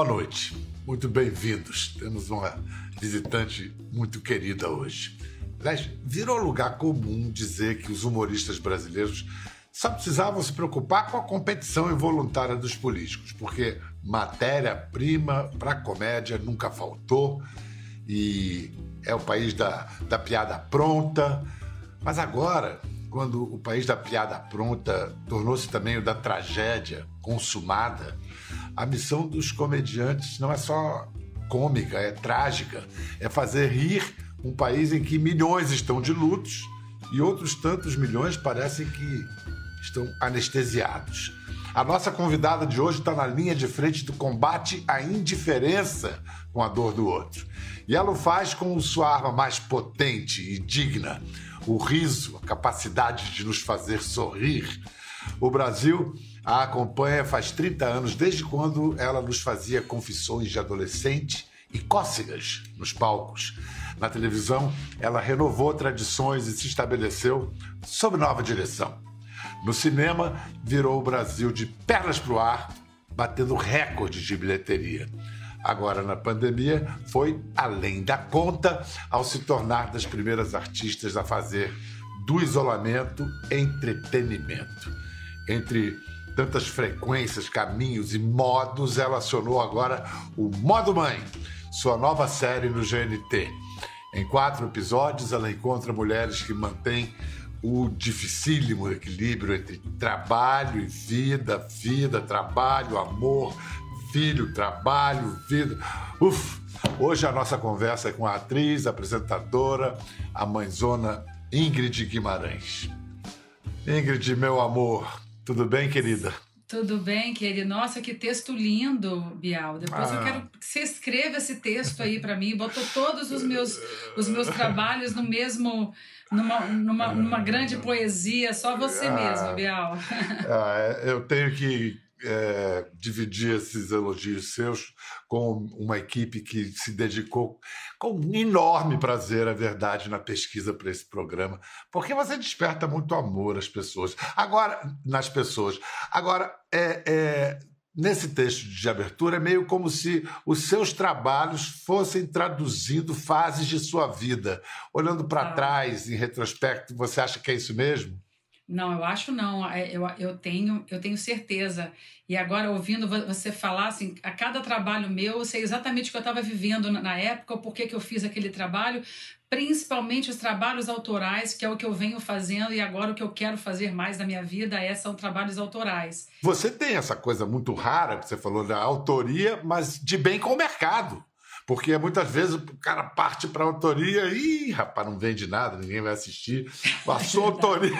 Boa noite, muito bem-vindos. Temos uma visitante muito querida hoje. Aliás, virou lugar comum dizer que os humoristas brasileiros só precisavam se preocupar com a competição involuntária dos políticos, porque matéria-prima para comédia nunca faltou e é o país da, da piada pronta. Mas agora, quando o país da piada pronta tornou-se também o da tragédia consumada, a missão dos comediantes não é só cômica, é trágica. É fazer rir um país em que milhões estão de lutos e outros tantos milhões parecem que estão anestesiados. A nossa convidada de hoje está na linha de frente do combate à indiferença com a dor do outro. E ela o faz com sua arma mais potente e digna, o riso, a capacidade de nos fazer sorrir. O Brasil a acompanha faz 30 anos, desde quando ela nos fazia confissões de adolescente e cócegas nos palcos. Na televisão, ela renovou tradições e se estabeleceu sob nova direção. No cinema, virou o Brasil de pernas para o ar, batendo recordes de bilheteria. Agora, na pandemia, foi além da conta ao se tornar das primeiras artistas a fazer do isolamento entretenimento. Entre tantas frequências, caminhos e modos, ela acionou agora o Modo Mãe, sua nova série no GNT. Em quatro episódios, ela encontra mulheres que mantêm o dificílimo equilíbrio entre trabalho e vida, vida, trabalho, amor, filho, trabalho, vida. Uf! Hoje a nossa conversa é com a atriz, apresentadora, a mãezona Ingrid Guimarães. Ingrid, meu amor, tudo bem, querida? Tudo bem, querido. Nossa, que texto lindo, Bial. Depois ah. eu quero que você escreva esse texto aí para mim. Botou todos os meus, os meus trabalhos no mesmo, numa, numa, numa grande poesia, só você ah. mesmo, Bial. Ah, eu tenho que é, dividir esses elogios seus com uma equipe que se dedicou com um enorme prazer, a verdade, na pesquisa para esse programa, porque você desperta muito amor às pessoas. Agora, nas pessoas. Agora, é, é, nesse texto de abertura, é meio como se os seus trabalhos fossem traduzindo fases de sua vida. Olhando para ah. trás, em retrospecto, você acha que é isso mesmo? Não, eu acho não. É, eu, eu, tenho, eu tenho certeza. E agora, ouvindo você falar, assim, a cada trabalho meu, eu sei exatamente o que eu estava vivendo na época, por que eu fiz aquele trabalho, principalmente os trabalhos autorais, que é o que eu venho fazendo e agora o que eu quero fazer mais na minha vida é, são trabalhos autorais. Você tem essa coisa muito rara, que você falou da autoria, mas de bem com o mercado. Porque muitas vezes o cara parte para a autoria e, rapaz, não vende nada, ninguém vai assistir. A sua autoria,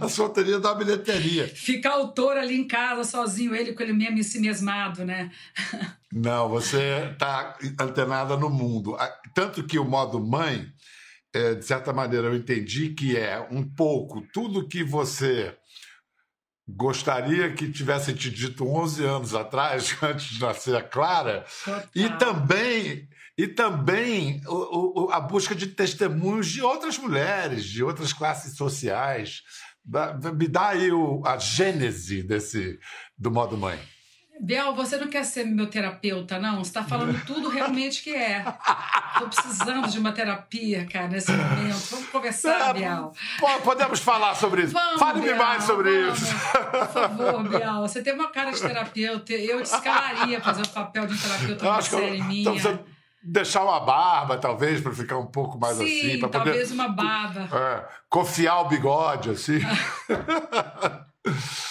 a sua autoria da bilheteria. Fica autor ali em casa, sozinho, ele com ele mesmo em si mesmado, né? Não, você está antenada no mundo. Tanto que o modo mãe, é, de certa maneira, eu entendi que é um pouco tudo que você gostaria que tivessem te dito 11 anos atrás, antes de nascer a Clara, Total. e também e também o, o, a busca de testemunhos de outras mulheres, de outras classes sociais. Me dá aí o, a gênese desse do modo mãe. Biel, você não quer ser meu terapeuta, não? Você está falando tudo realmente que é. Estou precisando de uma terapia, cara, nesse momento. Vamos conversar, é, Biel. Podemos falar sobre isso. Fale-me mais sobre vamos. isso. Por favor, Biel. Você tem uma cara de terapeuta. Eu te escalaria fazer o papel de terapeuta numa série minha. Então, deixar uma barba, talvez, para ficar um pouco mais Sim, assim. Sim, talvez poder, uma barba. É, confiar o bigode, assim.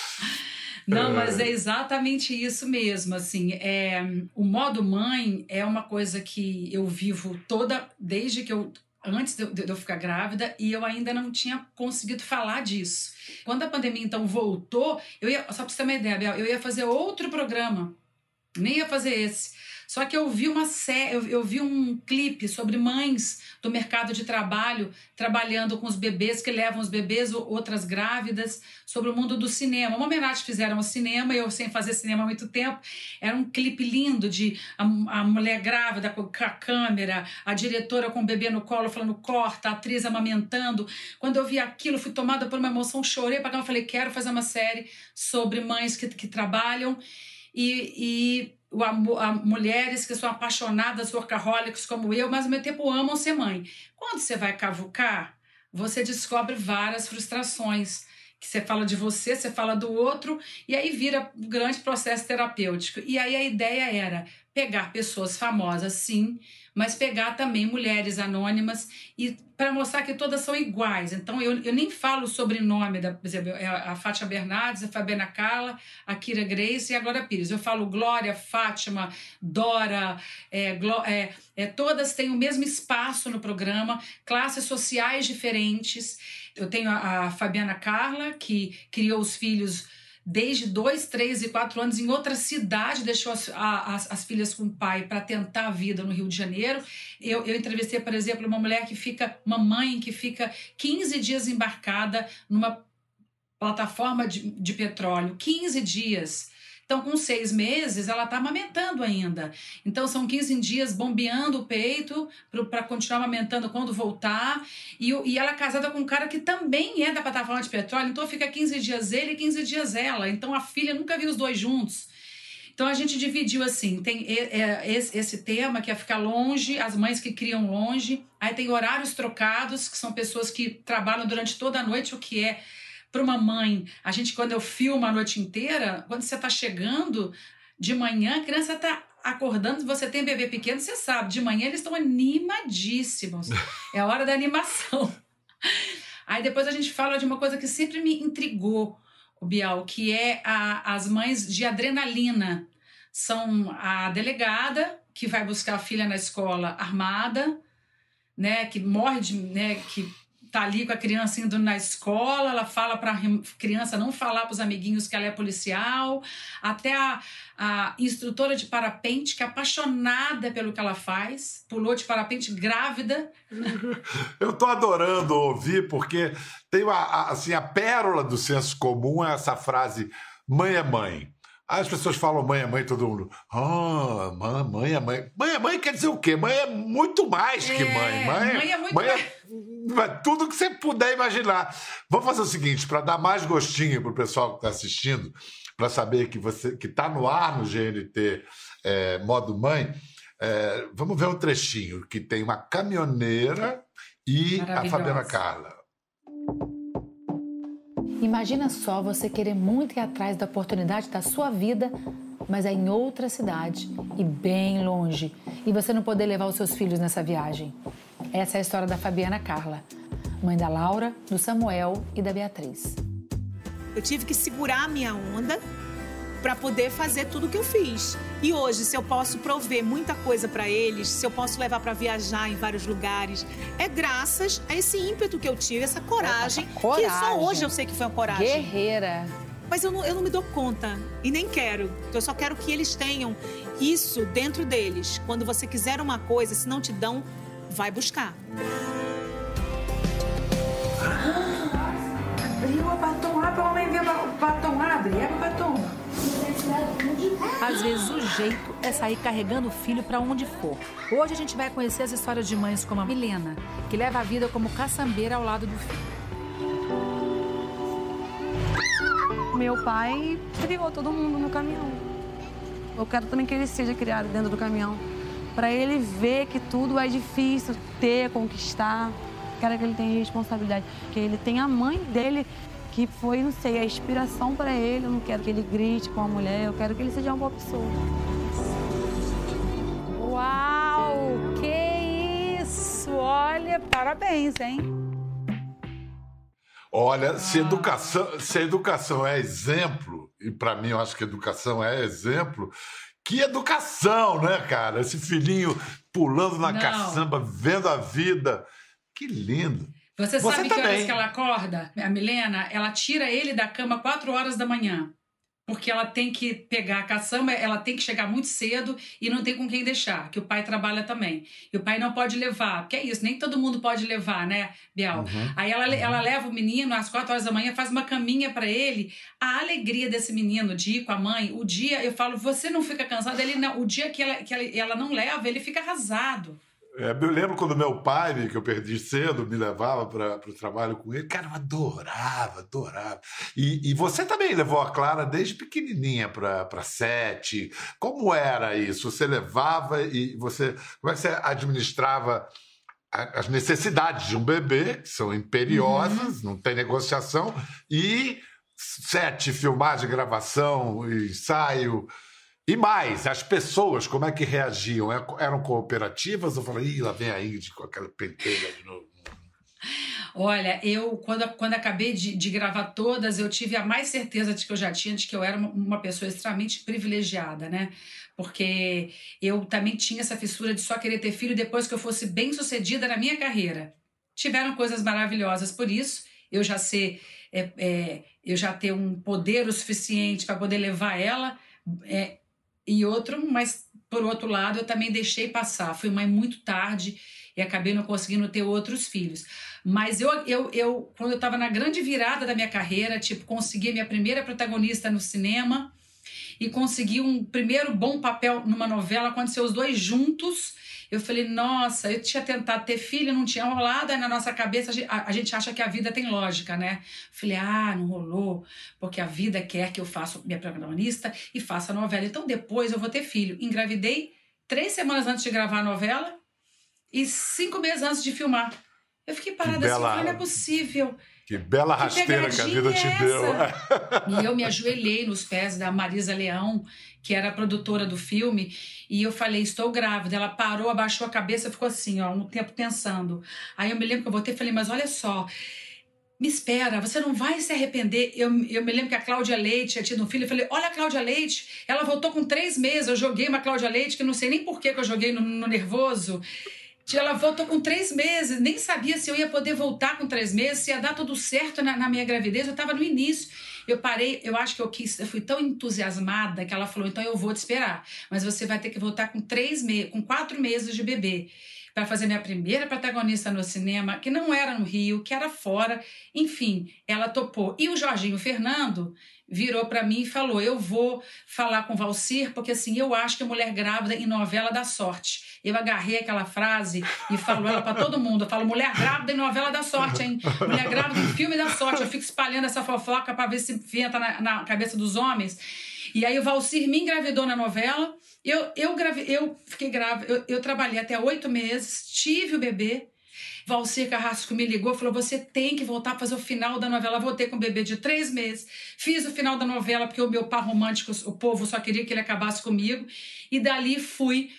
Não, mas é exatamente isso mesmo, assim, é, o modo mãe é uma coisa que eu vivo toda, desde que eu antes de, eu ficar grávida e eu ainda não tinha conseguido falar disso. Quando a pandemia então voltou, eu ia, só para você ter uma ideia, Bel, eu ia fazer outro programa, nem ia fazer esse. Só que eu vi uma série, eu, eu, vi um clipe sobre mães do mercado de trabalho trabalhando com os bebês que levam os bebês, outras grávidas, sobre o mundo do cinema. Uma homenagem fizeram ao cinema, eu sem fazer cinema há muito tempo. Era um clipe lindo de a, a mulher grávida com a câmera, a diretora com o bebê no colo falando corta, a atriz amamentando. Quando eu vi aquilo, fui tomada por uma emoção, chorei para cá, falei, quero fazer uma série sobre mães que, que trabalham e, e mulheres que são apaixonadas, workaholics como eu, mas ao mesmo tempo amam ser mãe. Quando você vai cavucar, você descobre várias frustrações que você fala de você, você fala do outro, e aí vira um grande processo terapêutico. E aí a ideia era pegar pessoas famosas, sim, mas pegar também mulheres anônimas e para mostrar que todas são iguais. Então eu, eu nem falo o sobrenome da, por exemplo, é a Fátima Bernardes, a Fabiana Carla, a Kira Grace e a Glória Pires. Eu falo Glória, Fátima, Dora, é, Gló, é, é, todas têm o mesmo espaço no programa, classes sociais diferentes. Eu tenho a, Fabiana Carla, que criou os filhos desde dois, três e quatro anos em outra cidade, deixou as, as, as, filhas com o pai para tentar a vida no Rio de Janeiro. Eu, eu entrevistei, por exemplo, uma mulher que fica, uma mãe que fica 15 dias embarcada numa plataforma de, de petróleo, 15 dias então, com seis meses, ela está amamentando ainda. Então, são 15 dias bombeando o peito para continuar amamentando quando voltar. E, e ela é casada com um cara que também é da plataforma de petróleo. Então, fica 15 dias ele e 15 dias ela. Então, a filha nunca viu os dois juntos. Então a gente dividiu assim: tem esse tema que é ficar longe, as mães que criam longe, aí tem horários trocados, que são pessoas que trabalham durante toda a noite, o que é para uma mãe, a gente, quando eu filmo a noite inteira, quando você está chegando de manhã, a criança está acordando, você tem bebê pequeno, você sabe, de manhã eles estão animadíssimos. É a hora da animação. Aí depois a gente fala de uma coisa que sempre me intrigou, o Bial, que é a, as mães de adrenalina. São a delegada que vai buscar a filha na escola armada, né, que morre de, né, que tá ali com a criança indo na escola, ela fala para a criança não falar para os amiguinhos que ela é policial, até a, a instrutora de parapente, que é apaixonada pelo que ela faz, pulou de parapente grávida. Eu tô adorando ouvir, porque tem uma, assim, a pérola do senso comum é essa frase: mãe é mãe. Aí as pessoas falam mãe é mãe, todo mundo. Ah, mãe é mãe. Mãe é mãe quer dizer o quê? Mãe é muito mais que mãe. É, mãe, mãe é muito mãe é, tudo que você puder imaginar. Vamos fazer o seguinte, para dar mais gostinho pro pessoal que está assistindo, para saber que você que está no ar no GNT é, modo mãe, é, vamos ver um trechinho que tem uma caminhoneira e a Fabiana Carla. Imagina só você querer muito ir atrás da oportunidade da sua vida, mas é em outra cidade e bem longe, e você não poder levar os seus filhos nessa viagem. Essa é a história da Fabiana Carla, mãe da Laura, do Samuel e da Beatriz. Eu tive que segurar a minha onda para poder fazer tudo o que eu fiz. E hoje, se eu posso prover muita coisa para eles, se eu posso levar para viajar em vários lugares, é graças a esse ímpeto que eu tive, essa coragem, essa coragem. que só hoje eu sei que foi uma coragem. Guerreira. Mas eu não, eu não me dou conta e nem quero. Eu só quero que eles tenham isso dentro deles. Quando você quiser uma coisa, se não te dão, vai buscar. Abriu o batom, abre, a mãe ver o batom, abre, abre o batom. Às vezes o jeito é sair carregando o filho para onde for. Hoje a gente vai conhecer as histórias de mães como a Milena, que leva a vida como caçambeira ao lado do filho. Meu pai criou todo mundo no caminhão. Eu quero também que ele seja criado dentro do caminhão. Para ele ver que tudo é difícil ter, conquistar. Quero que ele tenha responsabilidade. Que ele tenha a mãe dele que foi, não sei, a inspiração para ele. Eu não quero que ele grite com a mulher, eu quero que ele seja uma boa pessoa. Uau! Que isso! Olha, parabéns, hein? Olha, se, educação, se educação é exemplo, e para mim eu acho que educação é exemplo, que educação, né, cara? Esse filhinho pulando na Não. caçamba, vendo a vida. Que lindo. Você, Você sabe também. que horas que ela acorda? A Milena, ela tira ele da cama 4 horas da manhã. Porque ela tem que pegar a caçamba, ela tem que chegar muito cedo e não tem com quem deixar, que o pai trabalha também. E o pai não pode levar, porque é isso, nem todo mundo pode levar, né, Biel? Uhum. Aí ela, ela leva o menino às 4 horas da manhã, faz uma caminha para ele. A alegria desse menino de ir com a mãe, o dia, eu falo, você não fica cansado? Ele não, o dia que ela, que ela, ela não leva, ele fica arrasado. É, eu lembro quando meu pai, que eu perdi cedo, me levava para o trabalho com ele. Cara, eu adorava, adorava. E, e você também levou a Clara desde pequenininha para sete. Como era isso? Você levava e você. Como é que você administrava as necessidades de um bebê, que são imperiosas, uhum. não tem negociação, e sete, filmagem, gravação, ensaio. E mais, as pessoas, como é que reagiam? É, eram cooperativas ou falaram, ih, lá vem a Ingrid com aquela pentelha de novo? Olha, eu, quando, quando acabei de, de, gravar todas, eu tive a mais certeza de que eu já tinha, de que eu era uma, uma pessoa extremamente privilegiada, né? Porque eu também tinha essa fissura de só querer ter filho depois que eu fosse bem sucedida na minha carreira. Tiveram coisas maravilhosas por isso, eu já sei, é, é, eu já ter um poder o suficiente para poder levar ela. É, e outro, mas por outro lado, eu também deixei passar. Fui mãe muito tarde e acabei não conseguindo ter outros filhos. Mas eu, eu, eu quando eu estava na grande virada da minha carreira, tipo, consegui minha primeira protagonista no cinema e consegui um primeiro bom papel numa novela, aconteceu os dois juntos eu falei, nossa, eu tinha tentado ter filho, não tinha rolado, aí na nossa cabeça a, gente acha que a vida tem lógica, né? Falei, ah, não rolou, porque a vida quer que eu faça minha protagonista e faça a novela. Então depois eu vou ter filho. Engravidei três semanas antes de gravar a novela e cinco meses antes de filmar. Eu fiquei parada assim, não é possível. Que bela que rasteira que a vida te é deu. e eu me ajoelhei nos pés da Marisa Leão, que era a produtora do filme, e eu falei, estou grávida. Ela parou, abaixou a cabeça, ficou assim, ó, um tempo pensando. Aí eu me lembro que eu voltei e falei, mas olha só, me espera, você não vai se arrepender. Eu, eu me lembro que a Cláudia Leite tinha tido um filho. Eu falei: Olha a Cláudia Leite, ela voltou com três meses. Eu joguei uma Cláudia Leite, que não sei nem por que eu joguei no, no nervoso. Ela voltou com três meses, nem sabia se eu ia poder voltar com três meses, se ia dar tudo certo na, na minha gravidez. Eu estava no início. Eu parei, eu acho que eu quis, eu fui tão entusiasmada que ela falou: então eu vou te esperar, mas você vai ter que voltar com três meses, com quatro meses de bebê para fazer minha primeira protagonista no cinema, que não era no Rio, que era fora. Enfim, ela topou. E o Jorginho Fernando virou para mim e falou: Eu vou falar com Valcir, porque assim, eu acho que mulher grávida em novela dá sorte. Eu agarrei aquela frase e falo ela para todo mundo. Eu falo: mulher grávida em novela dá sorte, hein? Mulher grávida em filme dá sorte. Eu fico espalhando essa fofoca para ver se entra na, na cabeça dos homens. E aí o Valcir me engravidou na novela. Eu, eu, grave, eu fiquei grávida, eu, eu trabalhei até oito meses, tive o bebê. Valcir Carrasco me ligou falou: você tem que voltar para fazer o final da novela. Voltei com um bebê de três meses, fiz o final da novela porque o meu par romântico, o povo só queria que ele acabasse comigo. E dali fui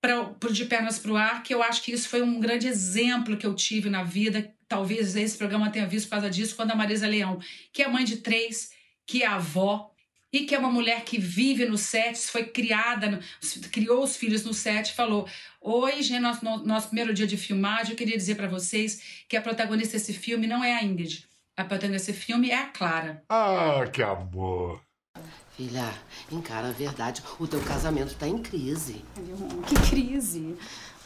para De Pernas para o Ar, que eu acho que isso foi um grande exemplo que eu tive na vida. Talvez esse programa tenha visto por causa disso, quando a Marisa Leão, que é mãe de três, que é avó, e que é uma mulher que vive no set, foi criada, criou os filhos no set, falou: Hoje, nosso, nosso primeiro dia de filmagem, eu queria dizer para vocês que a protagonista desse filme não é a Ingrid. A protagonista desse filme é a Clara. Ah, que amor! Filha, encara a verdade. O teu casamento tá em crise. Que crise?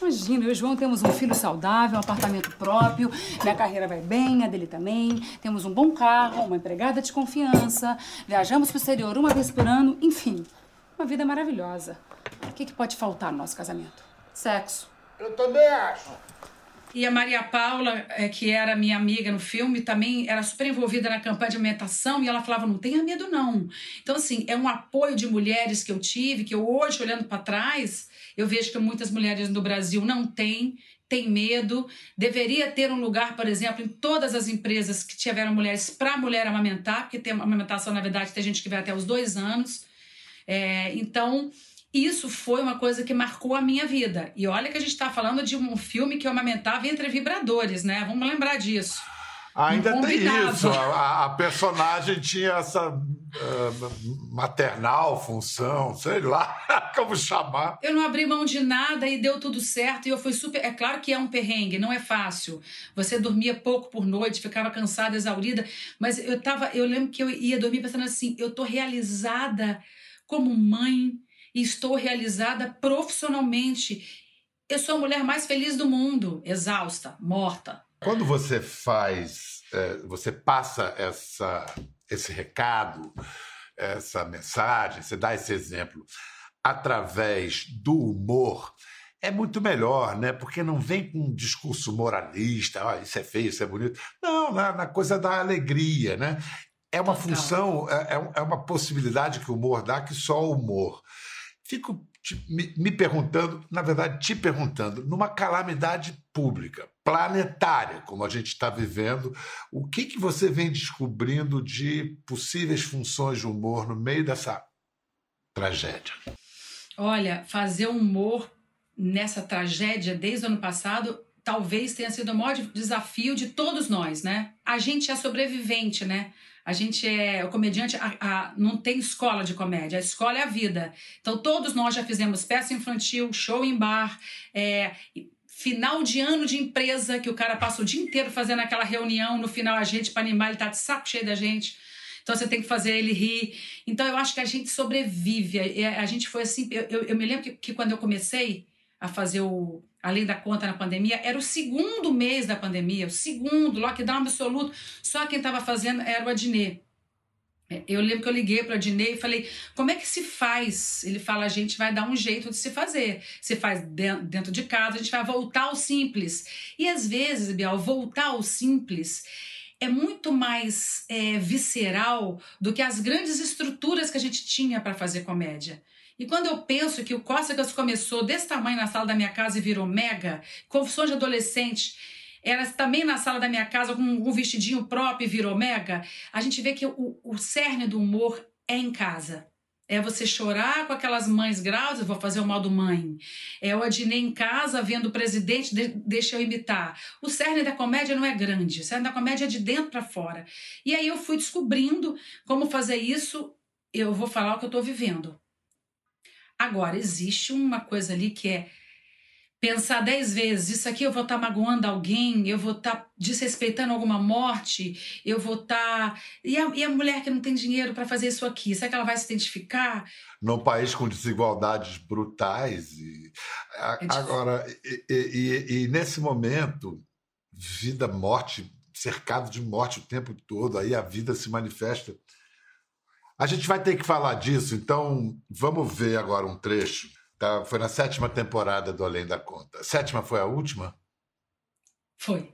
Imagina, eu e o João temos um filho saudável, um apartamento próprio, minha carreira vai bem, a dele também. Temos um bom carro, uma empregada de confiança, viajamos pro exterior uma vez por ano, enfim, uma vida maravilhosa. O que, que pode faltar no nosso casamento? Sexo. Eu também acho. E a Maria Paula, é, que era minha amiga no filme, também era super envolvida na campanha de alimentação e ela falava: não tenha medo, não. Então, assim, é um apoio de mulheres que eu tive, que eu hoje, olhando para trás, eu vejo que muitas mulheres no Brasil não têm, têm medo. Deveria ter um lugar, por exemplo, em todas as empresas que tiveram mulheres para a mulher amamentar, porque tem amamentação, na verdade, tem gente que vai até os dois anos. É, então, isso foi uma coisa que marcou a minha vida. E olha que a gente está falando de um filme que eu amamentava entre vibradores, né? Vamos lembrar disso. Ainda tem isso. A, a, personagem tinha essa uh, maternal função, sei lá como chamar. Eu não abri mão de nada e deu tudo certo. E eu fui super. É claro que é um perrengue, não é fácil. Você dormia pouco por noite, ficava cansada, exaurida. Mas eu tava. Eu lembro que eu ia dormir pensando assim: eu tô realizada como mãe e estou realizada profissionalmente. Eu sou a mulher mais feliz do mundo, exausta, morta, quando você faz, é, você passa essa, esse recado, essa mensagem, você dá esse exemplo através do humor, é muito melhor, né? Porque não vem com um discurso moralista, ah, isso é feio, isso é bonito. Não, na, na coisa da alegria, né? É uma função, é, é, é uma possibilidade que o humor dá que só o humor. Fico te, me, me perguntando, na verdade, te perguntando, numa calamidade pública, planetária, como a gente está vivendo, o que, que você vem descobrindo de possíveis funções de humor no meio dessa tragédia? Olha, fazer humor nessa tragédia desde o ano passado talvez tenha sido o maior desafio de todos nós, né? A gente é sobrevivente, né? A gente é o comediante, a, a, não tem escola de comédia, a escola é a vida. Então todos nós já fizemos peça infantil, show em bar, é, final de ano de empresa que o cara passa o dia inteiro fazendo aquela reunião, no final a gente para animar ele tá de saco cheio da gente. Então você tem que fazer ele rir. Então eu acho que a gente sobrevive. A, a gente foi assim. Eu, eu, eu me lembro que, que, quando eu comecei a fazer o Além da Conta na pandemia, era o segundo mês da pandemia, o segundo, lockdown absoluto. Só quem estava fazendo era o Adnet. É, eu lembro que eu liguei para o Adnet e falei: como é que se faz? Ele fala: a gente vai dar um jeito de se fazer. Se faz dentro de casa, a gente vai voltar ao simples. E às vezes, Biel, voltar ao simples é muito mais é, visceral do que as grandes estruturas que a gente tinha para fazer comédia. E quando eu penso que o Cócegas começou desse tamanho na sala da minha casa e virou mega, confusões de adolescente, era também na sala da minha casa com um vestidinho próprio e virou mega, a gente vê que o, o cerne do humor é em casa. É você chorar com aquelas mães eu vou fazer o mal do mãe. É o Adnei em casa vendo o presidente, de, deixa eu imitar. O cerne da comédia não é grande, o cerne da comédia é de dentro para fora. E aí eu fui descobrindo como fazer isso. Eu vou falar o que eu estou vivendo. Agora, existe uma coisa ali que é pensar dez vezes: isso aqui eu vou estar tá magoando alguém, eu vou estar tá desrespeitando alguma morte, eu vou estar. Tá... E, a, e a mulher que não tem dinheiro para fazer isso aqui, será que ela vai se identificar? Num país com desigualdades brutais. E, é agora, e, e, e nesse momento, vida, morte, cercado de morte o tempo todo, aí a vida se manifesta a gente vai ter que falar disso, então vamos ver agora um trecho. Tá? Foi na sétima temporada do Além da Conta. A sétima foi a última? Foi.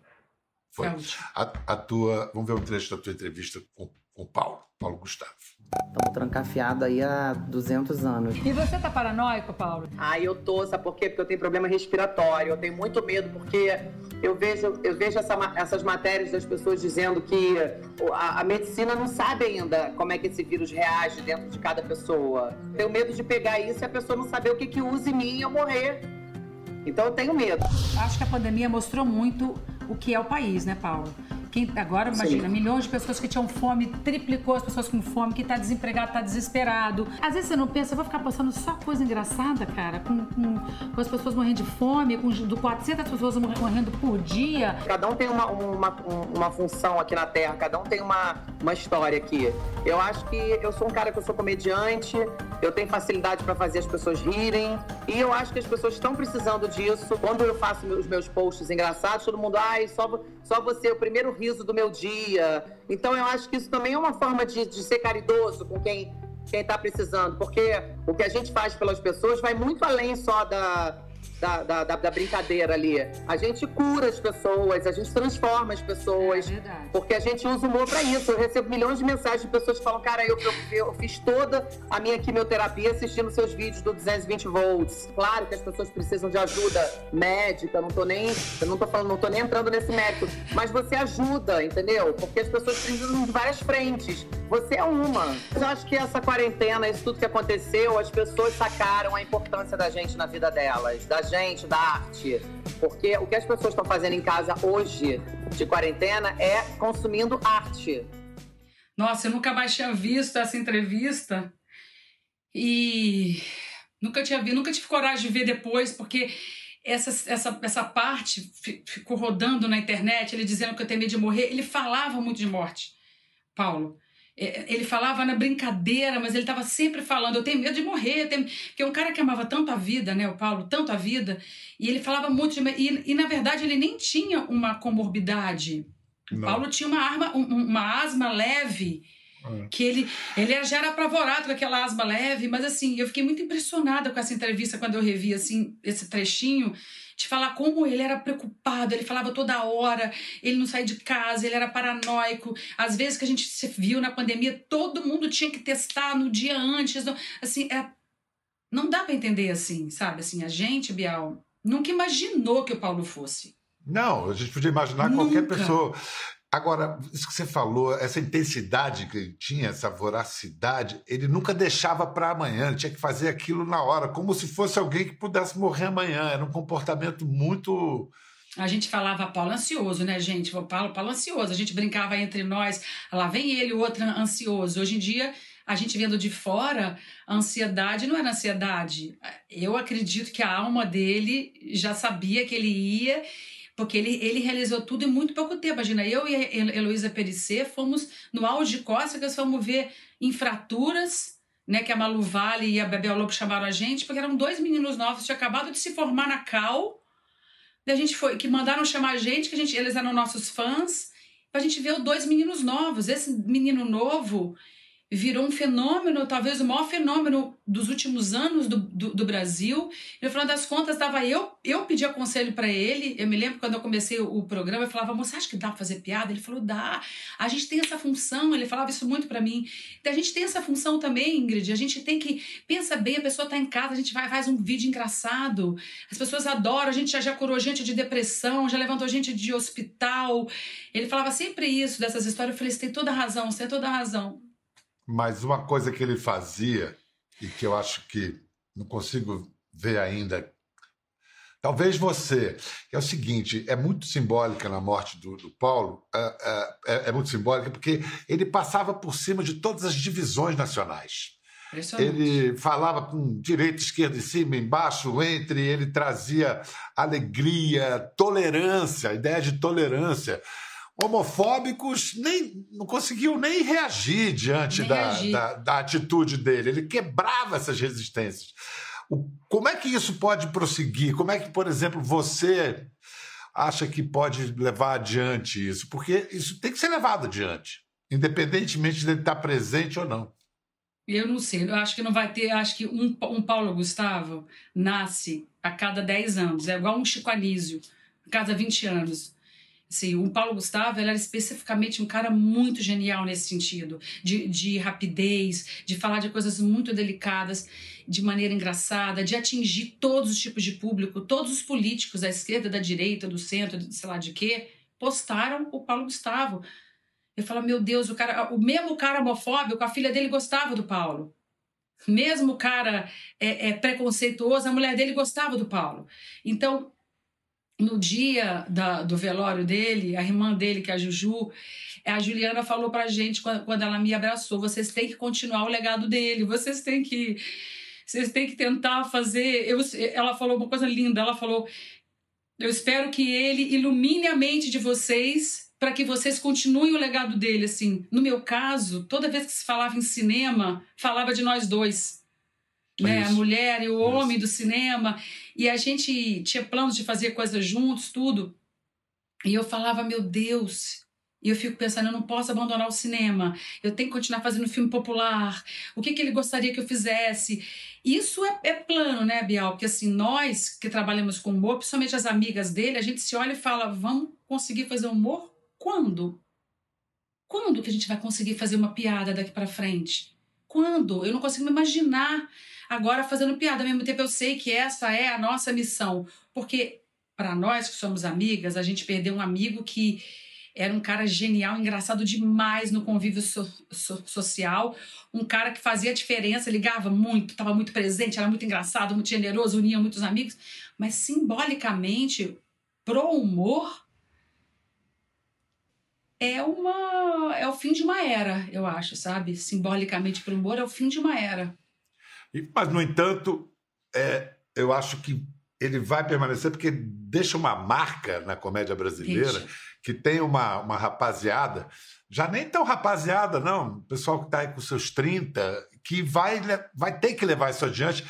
Foi. foi a, a, a, tua. Vamos ver um trecho da tua entrevista com, com o Paulo, Paulo Gustavo. Estamos trancafiados aí há 200 anos. E você tá paranoico, Paulo? Ah, eu tô, sabe por quê? Porque eu tenho problema respiratório, eu tenho muito medo, porque eu vejo, eu vejo essa, essas matérias das pessoas dizendo que a, a, medicina não sabe ainda como é que esse vírus reage dentro de cada pessoa. Tenho medo de pegar isso e a pessoa não saber o que, que usa em mim e eu morrer. Então eu tenho medo. Acho que a pandemia mostrou muito o que é o país, né, Paulo? Quem, agora, imagina, Sim. milhões de pessoas que tinham fome, triplicou as pessoas com fome, que tá desempregado, tá desesperado. Às vezes você não pensa, eu vou ficar postando só coisa engraçada, cara, com, com, com as pessoas morrendo de fome, com do 400 pessoas morrendo por dia. Cada um tem uma, uma, uma função aqui na Terra, cada um tem uma, uma história aqui. Eu acho que eu sou um cara que eu sou comediante, eu tenho facilidade para fazer as pessoas rirem, e eu acho que as pessoas estão precisando disso. Quando eu faço os meus posts engraçados, todo mundo, ai, só, só você, o primeiro rir do meu dia. Então eu acho que isso também é uma forma de, de ser caridoso com quem quem está precisando, porque o que a gente faz pelas pessoas vai muito além só da, da, da, da, brincadeira ali. A gente cura as pessoas, a gente transforma as pessoas. É porque a gente usa o humor para isso. Eu recebo milhões de mensagens de pessoas que falam: Cara, eu, eu, eu, fiz toda a minha quimioterapia assistindo seus vídeos do 220 volts. Claro que as pessoas precisam de ajuda médica, não tô nem. Eu não tô falando, não tô nem entrando nesse mérito. Mas você ajuda, entendeu? Porque as pessoas precisam de várias frentes. Você é uma. Eu acho que essa quarentena, isso tudo que aconteceu, as pessoas sacaram a importância da gente na vida delas, da gente, da arte. Porque o que as pessoas estão fazendo em casa hoje, de quarentena, é consumindo arte. Nossa, eu nunca mais tinha visto essa entrevista e nunca tinha visto, nunca tive coragem de ver depois, porque essa, essa, essa parte ficou rodando na internet, ele dizendo que eu tenho medo de morrer. Ele falava muito de morte, Paulo. É, ele falava na brincadeira, mas ele estava sempre falando: eu tenho medo de morrer. Tenho... Porque é um cara que amava tanto a vida, né, o Paulo, tanto a vida, e ele falava muito de. E, e na verdade ele nem tinha uma comorbidade. Não. O Paulo tinha uma, arma, uma asma leve. É. Que ele, ele já era apavorado com aquela asma leve, mas assim, eu fiquei muito impressionada com essa entrevista quando eu revi assim, esse trechinho de falar como ele era preocupado, ele falava toda hora, ele não saía de casa, ele era paranoico. Às vezes que a gente se viu na pandemia, todo mundo tinha que testar no dia antes. Assim, é, não dá para entender assim, sabe? Assim, a gente, Bial, nunca imaginou que o Paulo fosse. Não, a gente podia imaginar nunca. qualquer pessoa. Agora, isso que você falou, essa intensidade que ele tinha, essa voracidade, ele nunca deixava para amanhã, ele tinha que fazer aquilo na hora, como se fosse alguém que pudesse morrer amanhã. Era um comportamento muito. A gente falava Paulo ansioso, né, gente? Paulo, Paulo ansioso. A gente brincava entre nós, lá vem ele, o outro ansioso. Hoje em dia, a gente vendo de fora, a ansiedade não era ansiedade. Eu acredito que a alma dele já sabia que ele ia porque ele, ele realizou tudo em muito pouco tempo. Imagina, eu e a Heloísa Perissé fomos no auge de cócegas, fomos ver infraturas, né, que a Malu Vale e a Bebel Lobo chamaram a gente, porque eram dois meninos novos, tinham acabado de se formar na Cal, a gente foi, que mandaram chamar a gente, que a gente, eles eram nossos fãs, pra gente ver dois meninos novos. Esse menino novo, virou um fenômeno, talvez o maior fenômeno dos últimos anos do, do, do Brasil. E no final das contas, dava eu, eu pedia conselho para ele. Eu me lembro quando eu comecei o, programa, eu falava, você acha que dá pra fazer piada? Ele falou, dá. A gente tem essa função, ele falava isso muito para mim. A gente tem essa função também, Ingrid. A gente tem que, pensa bem, a pessoa tá em casa, a gente vai faz um vídeo engraçado. As pessoas adoram, a gente já, já curou gente de depressão, já levantou gente de hospital. Ele falava sempre isso, dessas histórias. Eu falei, você tem toda razão, você tem toda razão mas uma coisa que ele fazia, e que eu acho que não consigo ver ainda, talvez você, é o seguinte: é muito simbólica na morte do, do Paulo, é, é, é, é muito simbólica porque ele passava por cima de todas as divisões nacionais. Ele falava com direita, esquerda, em cima, embaixo, entre, ele trazia alegria, tolerância, a ideia de tolerância homofóbicos nem não conseguiu nem reagir diante nem da. Da, da, atitude dele. Ele quebrava essas resistências. O, como é que isso pode prosseguir? Como é que, por exemplo, você acha que pode levar adiante isso? Porque isso tem que ser levado adiante, independentemente de ele estar presente ou não. Eu não sei, eu acho que não vai ter, acho que um, um Paulo Gustavo nasce a cada 10 anos, é igual um Chico Anísio, a cada 20 anos. Sim, o Paulo Gustavo era especificamente um cara muito genial nesse sentido, de, de rapidez, de falar de coisas muito delicadas de maneira engraçada, de atingir todos os tipos de público, todos os políticos, da esquerda, da direita, do centro, sei lá de quê, postaram o Paulo Gustavo. Eu falo, meu Deus, o cara, o mesmo cara homofóbico, a filha dele gostava do Paulo. Mesmo cara é, é preconceituoso, a mulher dele gostava do Paulo. Então, no dia da, do velório dele, a irmã dele, que é a Juju, a Juliana falou pra gente, quando, ela me abraçou, vocês têm que continuar o legado dele, vocês têm que vocês têm que tentar fazer. Eu, ela falou uma coisa linda, ela falou: Eu espero que ele ilumine a mente de vocês para que vocês continuem o legado dele. Assim, no meu caso, toda vez que se falava em cinema, falava de nós dois né? A mulher e o homem do cinema. E a gente tinha planos de fazer coisas juntos, tudo. E eu falava, meu Deus. E eu fico pensando, eu não posso abandonar o cinema. Eu tenho que continuar fazendo filme popular. O que, que ele gostaria que eu fizesse? Isso é, é plano, né, Bial? Porque assim, nós que trabalhamos com humor, principalmente as amigas dele, a gente se olha e fala, vamos conseguir fazer humor quando? Quando que a gente vai conseguir fazer uma piada daqui para frente? Quando? Eu não consigo me imaginar agora fazendo piada. Ao mesmo tempo, eu sei que essa é a nossa missão, porque para nós que somos amigas, a gente perdeu um amigo que era um cara genial, engraçado demais no convívio so, so, social, um cara que fazia diferença, ligava muito, estava muito presente, era muito engraçado, muito generoso, unia muitos amigos, mas simbolicamente, pro humor, é uma é o fim de uma era, eu acho, sabe? Simbolicamente pro humor é o fim de uma era. Mas, no entanto, é, eu acho que ele vai permanecer porque deixa uma marca na comédia brasileira que tem uma, uma rapaziada, já nem tão rapaziada, não, o pessoal que está aí com seus 30, que vai, vai ter que levar isso adiante,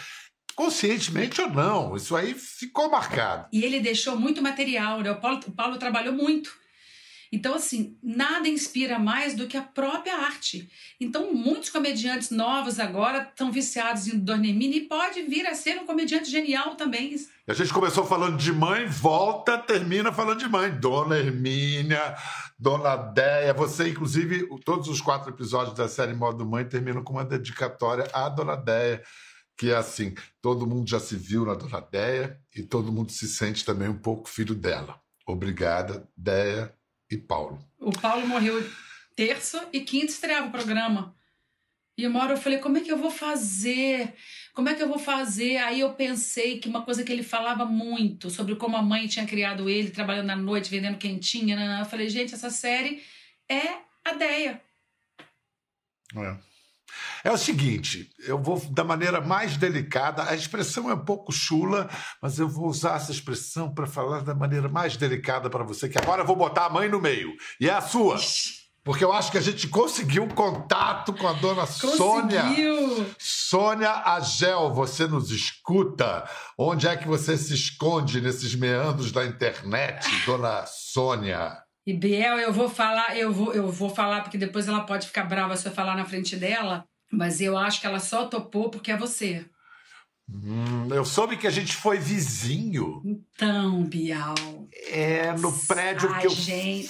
conscientemente ou não. Isso aí ficou marcado. E ele deixou muito material, né? O Paulo, o Paulo trabalhou muito. Então, assim, nada inspira mais do que a própria arte. Então, muitos comediantes novos agora estão viciados em Dona Hermínia e pode vir a ser um comediante genial também. A gente começou falando de mãe, volta, termina falando de mãe. Dona Hermínia, Dona Déia. Você, inclusive, todos os quatro episódios da série Modo Mãe terminam com uma dedicatória à Dona Déia que é assim, todo mundo já se viu na Dona Déia e todo mundo se sente também um pouco filho dela. Obrigada, Déia e Paulo. O Paulo morreu terça e quinta estreava o programa. E uma hora eu falei, como é que eu vou fazer? Como é que eu vou fazer? Aí eu pensei que uma coisa que ele falava muito sobre como a mãe tinha criado ele, trabalhando à noite, vendendo quentinha. Eu falei, gente, essa série é a Deia. É. É o seguinte, eu vou da maneira mais delicada, a expressão é um pouco chula, mas eu vou usar essa expressão para falar da maneira mais delicada para você, que agora eu vou botar a mãe no meio. E é a sua. Porque eu acho que a gente conseguiu um contato com a dona Conseguiu. Sônia. Sônia Agel, você nos escuta? Onde é que você se esconde nesses meandros da internet, dona Sônia? E Biel, eu vou falar, eu vou, eu vou falar porque depois ela pode ficar brava se eu falar na frente dela, mas eu acho que ela só topou porque é você. Hum, eu soube que a gente foi vizinho. Então, Bial. É, no prédio Ai, que eu gente.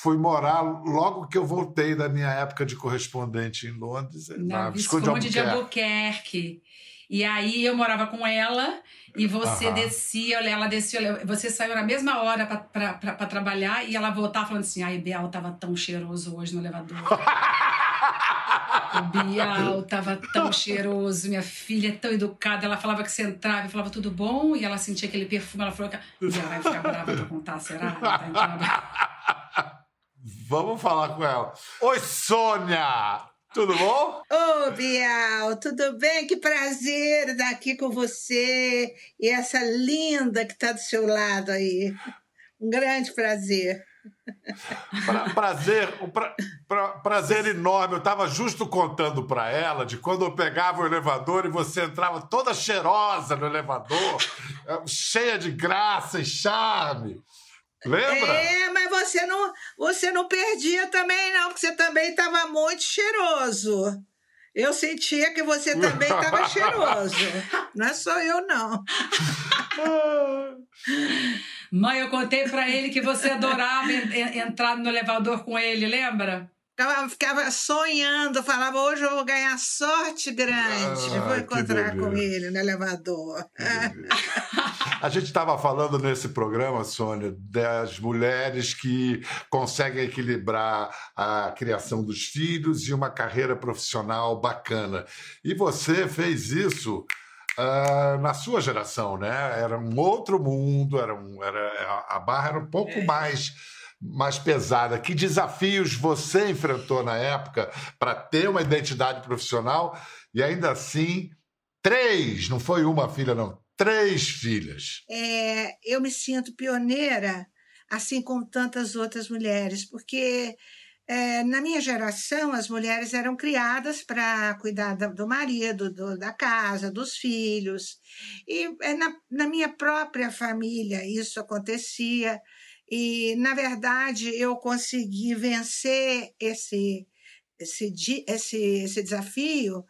fui morar logo que eu voltei da minha época de correspondente em Londres. Na Visconde de Albuquerque. E aí eu morava com ela e você Aham. descia, olha, ela descia, você saiu na mesma hora pra trabalhar e ela voltava falando assim: ai, Bial tava tão cheiroso hoje no elevador. o Bial tava tão cheiroso, minha filha é tão educada. Ela falava que você entrava e falava tudo bom, e ela sentia aquele perfume. Ela falou que. Bial vai ficar brava pra contar, será? Tá? Vamos falar com ela. Oi, Sônia! Tudo bom? Ô, Bial, tudo bem? Que prazer estar aqui com você e essa linda que está do seu lado aí. Um grande prazer. Pra- prazer, um pra- pra- prazer enorme. Eu estava justo contando para ela de quando eu pegava o elevador e você entrava toda cheirosa no elevador, cheia de graça e charme. Lembra? É, mas você não, você não perdia também, não, porque você também estava muito cheiroso. Eu sentia que você também estava cheiroso. Não é só eu, não. Mãe, eu contei pra ele que você adorava en- en- entrar no elevador com ele, lembra? Ficava, ficava sonhando, falava, hoje eu vou ganhar sorte grande. Ah, vou encontrar com ele no elevador. A gente estava falando nesse programa, Sônia, das mulheres que conseguem equilibrar a criação dos filhos e uma carreira profissional bacana. E você fez isso ah, na sua geração, né? Era um outro mundo, era um, era, a barra era um pouco mais, mais pesada. Que desafios você enfrentou na época para ter uma identidade profissional e ainda assim três, não foi uma filha, não, três filhas. é, eu me sinto pioneira, assim como tantas outras mulheres, porque é, na minha geração as mulheres eram criadas para cuidar da- do marido, do- da casa, dos filhos. E é, na, na minha própria família isso acontecia. E, na verdade, eu consegui vencer esse, esse, esse, esse desafio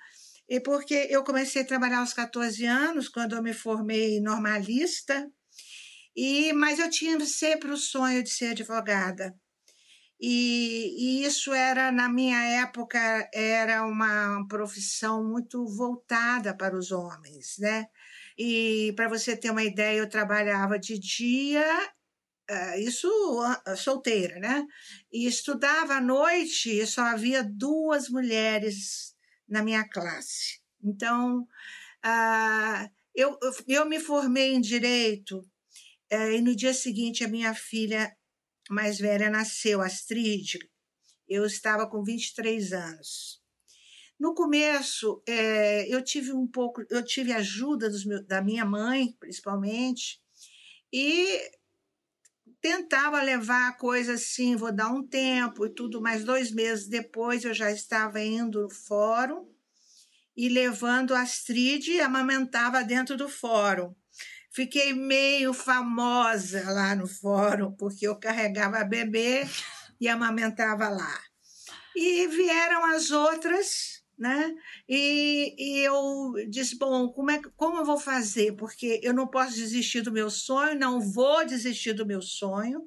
e porque eu comecei a trabalhar aos 14 anos, quando eu me formei normalista, e mas eu tinha sempre o sonho de ser advogada. E, e isso era, na minha época, era uma profissão muito voltada para os homens, né? E para você ter uma ideia, eu trabalhava de dia, isso ah, solteira, né? E estudava à noite e só havia duas mulheres na minha classe. Então, eu, eu, me formei em direito eh, e no dia seguinte a minha filha mais velha nasceu, Astrid. Eu estava com 23 anos. No começo, eh, eu tive um pouco, eu tive ajuda dos meu- da minha mãe, principalmente, e tentava levar a coisa assim, vou dar um tempo e tudo, mas dois meses depois eu já estava indo no fórum e levando a Astrid e amamentava dentro do fórum. Fiquei meio famosa lá no fórum, porque eu carregava bebê e amamentava lá. E vieram as outras, né? E, e eu disse: bom, como, é, como eu vou fazer? Porque eu não posso desistir do meu sonho, não vou desistir do meu sonho.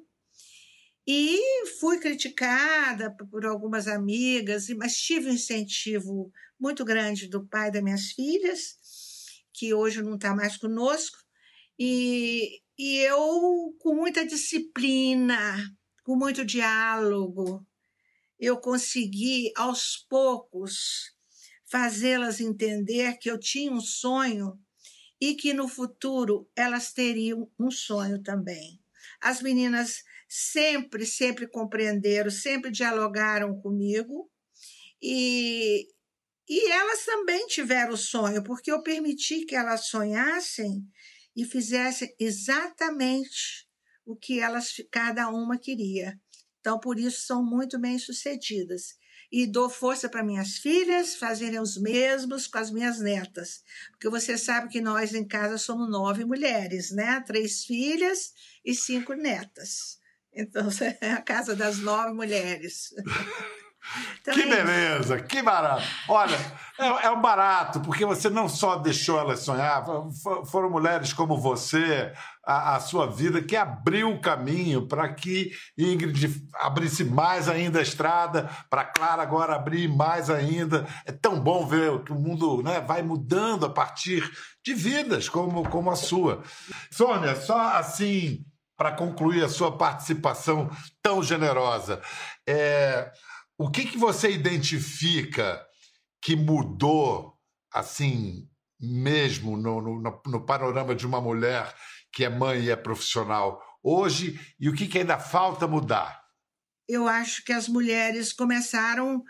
E fui criticada por algumas amigas, mas tive um incentivo muito grande do pai das minhas filhas, que hoje não está mais conosco. E, e eu, com muita disciplina, com muito diálogo, eu consegui, aos poucos, fazê-las entender que eu tinha um sonho e que no futuro elas teriam um sonho também. As meninas sempre, sempre compreenderam, sempre dialogaram comigo e, e elas também tiveram sonho, porque eu permiti que elas sonhassem e fizessem exatamente o que elas cada uma queria. Então, por isso, são muito bem-sucedidas. E dou força para minhas filhas fazerem os mesmos com as minhas netas. Porque você sabe que nós em casa somos nove mulheres, né? Três filhas e cinco netas. Então, é a casa das nove mulheres. Então, que é beleza, que barato. Olha, é, é, um barato, porque você não só deixou elas sonhar, foram mulheres como você, a, a sua vida, que abriu o caminho para que Ingrid abrisse mais ainda a estrada, para Clara agora abrir mais ainda. É tão bom ver que o mundo né, vai mudando a partir de vidas como, como a sua. Sônia, só assim, para concluir a sua participação tão generosa. É, o que, que você identifica que mudou, assim, mesmo no, no, no, panorama de uma mulher que é mãe e é profissional hoje, e o que, que ainda falta mudar? Eu acho que as mulheres começaram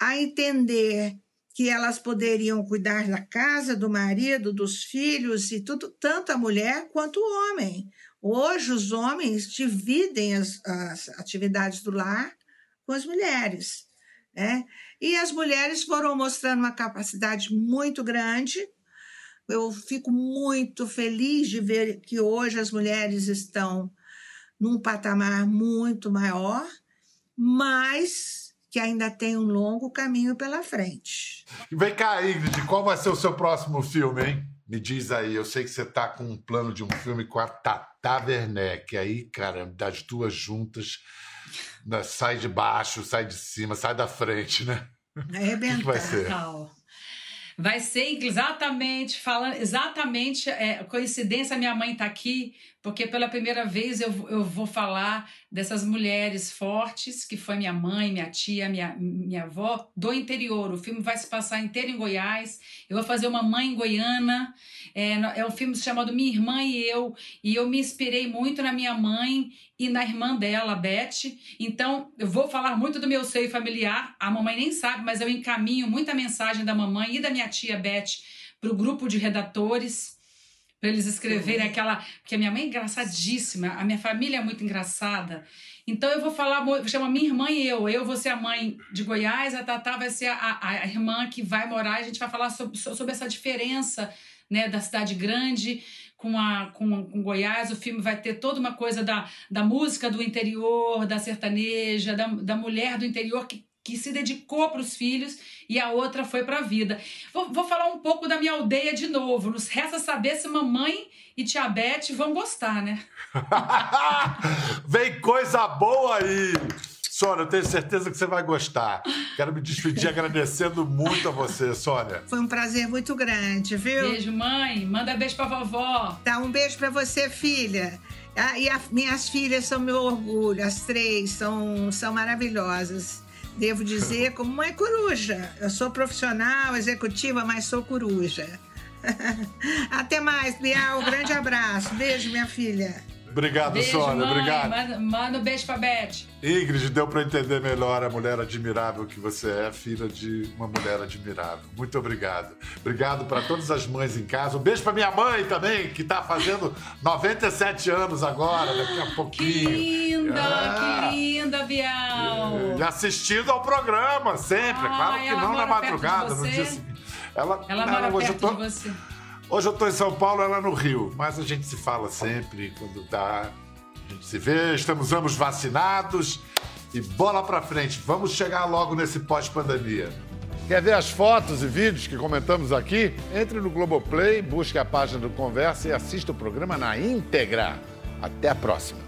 a entender que elas poderiam cuidar da casa, do marido, dos filhos e tudo, tanto a mulher quanto o homem. Hoje os homens dividem as, as atividades do lar com as mulheres. Né? E as mulheres foram mostrando uma capacidade muito grande. Eu fico muito feliz de ver que hoje as mulheres estão num patamar muito maior, mas que ainda tem um longo caminho pela frente. Vem cá, Ingrid, qual vai ser o seu próximo filme, hein? Me diz aí, eu sei que você tá com um plano de um filme com a Tata Werneck. Aí, cara, das duas juntas, sai de baixo, sai de cima, sai da frente, né? Arrebentar. O que, que vai ser? Vai ser exatamente, falando exatamente, é, coincidência, minha mãe está aqui, porque pela primeira vez eu, eu vou falar dessas mulheres fortes, que foi minha mãe, minha tia, minha, minha avó, do interior. O filme vai se passar inteiro em Goiás. Eu vou fazer uma mãe goiana. É, é um filme chamado Minha Irmã e Eu. E eu me inspirei muito na minha mãe e na irmã dela, Beth. Então, eu vou falar muito do meu seio familiar. A mamãe nem sabe, mas eu encaminho muita mensagem da mamãe e da minha tia Beth para o grupo de redatores para eles escreverem uhum. aquela. Porque a minha mãe é engraçadíssima, a minha família é muito engraçada. Então eu vou falar, chama minha irmã e eu. Eu vou ser a mãe de Goiás, a Tatá vai ser a, a, irmã que vai morar. A gente vai falar sobre, sobre essa diferença né, da cidade grande com, a, com, com Goiás. O filme vai ter toda uma coisa da, da música do interior, da sertaneja, da, da mulher do interior que que se dedicou para os filhos e a outra foi para a vida. Vou, vou, falar um pouco da minha aldeia de novo. Nos resta saber se mamãe e tia Beth vão gostar, né? Vem coisa boa aí! Sônia, eu tenho certeza que você vai gostar. Quero me despedir agradecendo muito a você, Sônia. Foi um prazer muito grande, viu? Beijo, mãe. Manda beijo pra vovó. Tá, um beijo pra você, filha. Ah, e a, minhas filhas são meu orgulho, as três são, são maravilhosas devo dizer, como mãe coruja. Eu sou profissional, executiva, mas sou coruja. Até mais, Bial. Um grande abraço. Beijo, minha filha. Obrigado, beijo, Sônia. Mãe. Obrigado. Manda, manda um beijo pra Beth. Ingrid, deu para entender melhor a mulher admirável que você é, filha de uma mulher admirável. Muito obrigado. Obrigado para todas as mães em casa. Um beijo para minha mãe também, que está fazendo 97 anos agora, daqui a pouquinho. Que linda, ah, que linda, Bial. E assistindo ao programa sempre, Ai, claro que não na madrugada, no dia seguinte. Ela, ela, mora perto tô... de você. Hoje eu estou em São Paulo, ela no Rio, mas a gente se fala sempre quando dá. A gente se vê, estamos ambos vacinados e bola pra frente. Vamos chegar logo nesse pós-pandemia. Quer ver as fotos e vídeos que comentamos aqui? Entre no Globoplay, busque a página do Conversa e assista o programa na íntegra. Até a próxima.